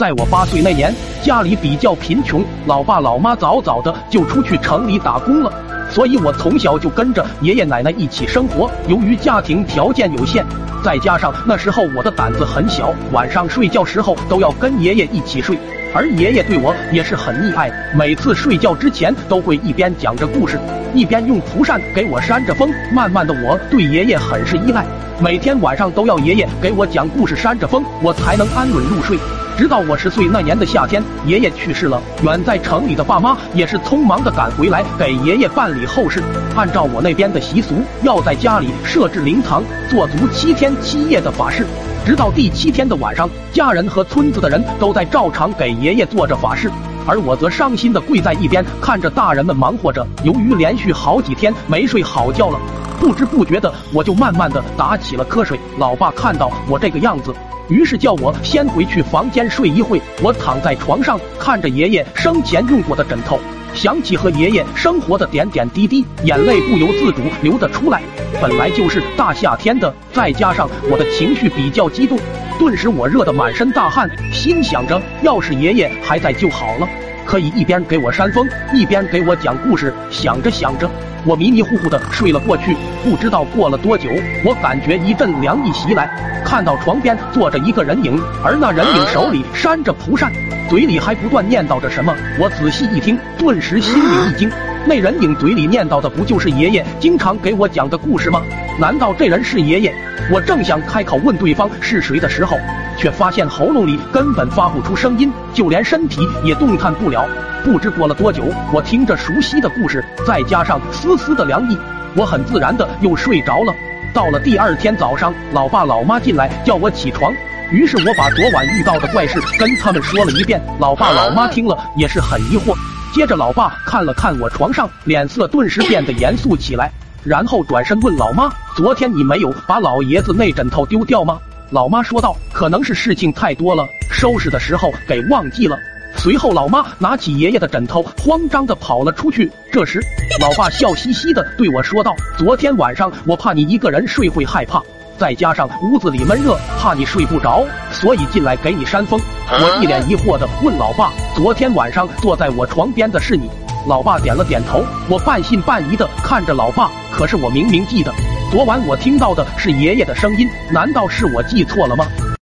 在我八岁那年，家里比较贫穷，老爸老妈早早的就出去城里打工了，所以我从小就跟着爷爷奶奶一起生活。由于家庭条件有限，再加上那时候我的胆子很小，晚上睡觉时候都要跟爷爷一起睡。而爷爷对我也是很溺爱，每次睡觉之前都会一边讲着故事，一边用蒲扇给我扇着风。慢慢的，我对爷爷很是依赖，每天晚上都要爷爷给我讲故事扇着风，我才能安稳入睡。直到我十岁那年的夏天，爷爷去世了，远在城里的爸妈也是匆忙的赶回来给爷爷办理后事。按照我那边的习俗，要在家里设置灵堂，做足七天七夜的法事。直到第七天的晚上，家人和村子的人都在照常给爷爷做着法事，而我则伤心的跪在一边，看着大人们忙活着。由于连续好几天没睡好觉了，不知不觉的我就慢慢的打起了瞌睡。老爸看到我这个样子，于是叫我先回去房间睡一会。我躺在床上，看着爷爷生前用过的枕头。想起和爷爷生活的点点滴滴，眼泪不由自主流得出来。本来就是大夏天的，再加上我的情绪比较激动，顿时我热得满身大汗，心想着要是爷爷还在就好了，可以一边给我扇风，一边给我讲故事。想着想着，我迷迷糊糊的睡了过去。不知道过了多久，我感觉一阵凉意袭来，看到床边坐着一个人影，而那人影手里扇着蒲扇。嘴里还不断念叨着什么，我仔细一听，顿时心里一惊。那人影嘴里念叨的不就是爷爷经常给我讲的故事吗？难道这人是爷爷？我正想开口问对方是谁的时候，却发现喉咙里根本发不出声音，就连身体也动弹不了。不知过了多久，我听着熟悉的故事，再加上丝丝的凉意，我很自然的又睡着了。到了第二天早上，老爸老妈进来叫我起床。于是我把昨晚遇到的怪事跟他们说了一遍，老爸老妈听了也是很疑惑。接着老爸看了看我床上，脸色顿时变得严肃起来，然后转身问老妈：“昨天你没有把老爷子那枕头丢掉吗？”老妈说道：“可能是事情太多了，收拾的时候给忘记了。”随后老妈拿起爷爷的枕头，慌张的跑了出去。这时，老爸笑嘻嘻的对我说道：“昨天晚上我怕你一个人睡会害怕。”再加上屋子里闷热，怕你睡不着，所以进来给你扇风。我一脸疑惑的问老爸：“昨天晚上坐在我床边的是你？”老爸点了点头。我半信半疑的看着老爸，可是我明明记得昨晚我听到的是爷爷的声音，难道是我记错了吗？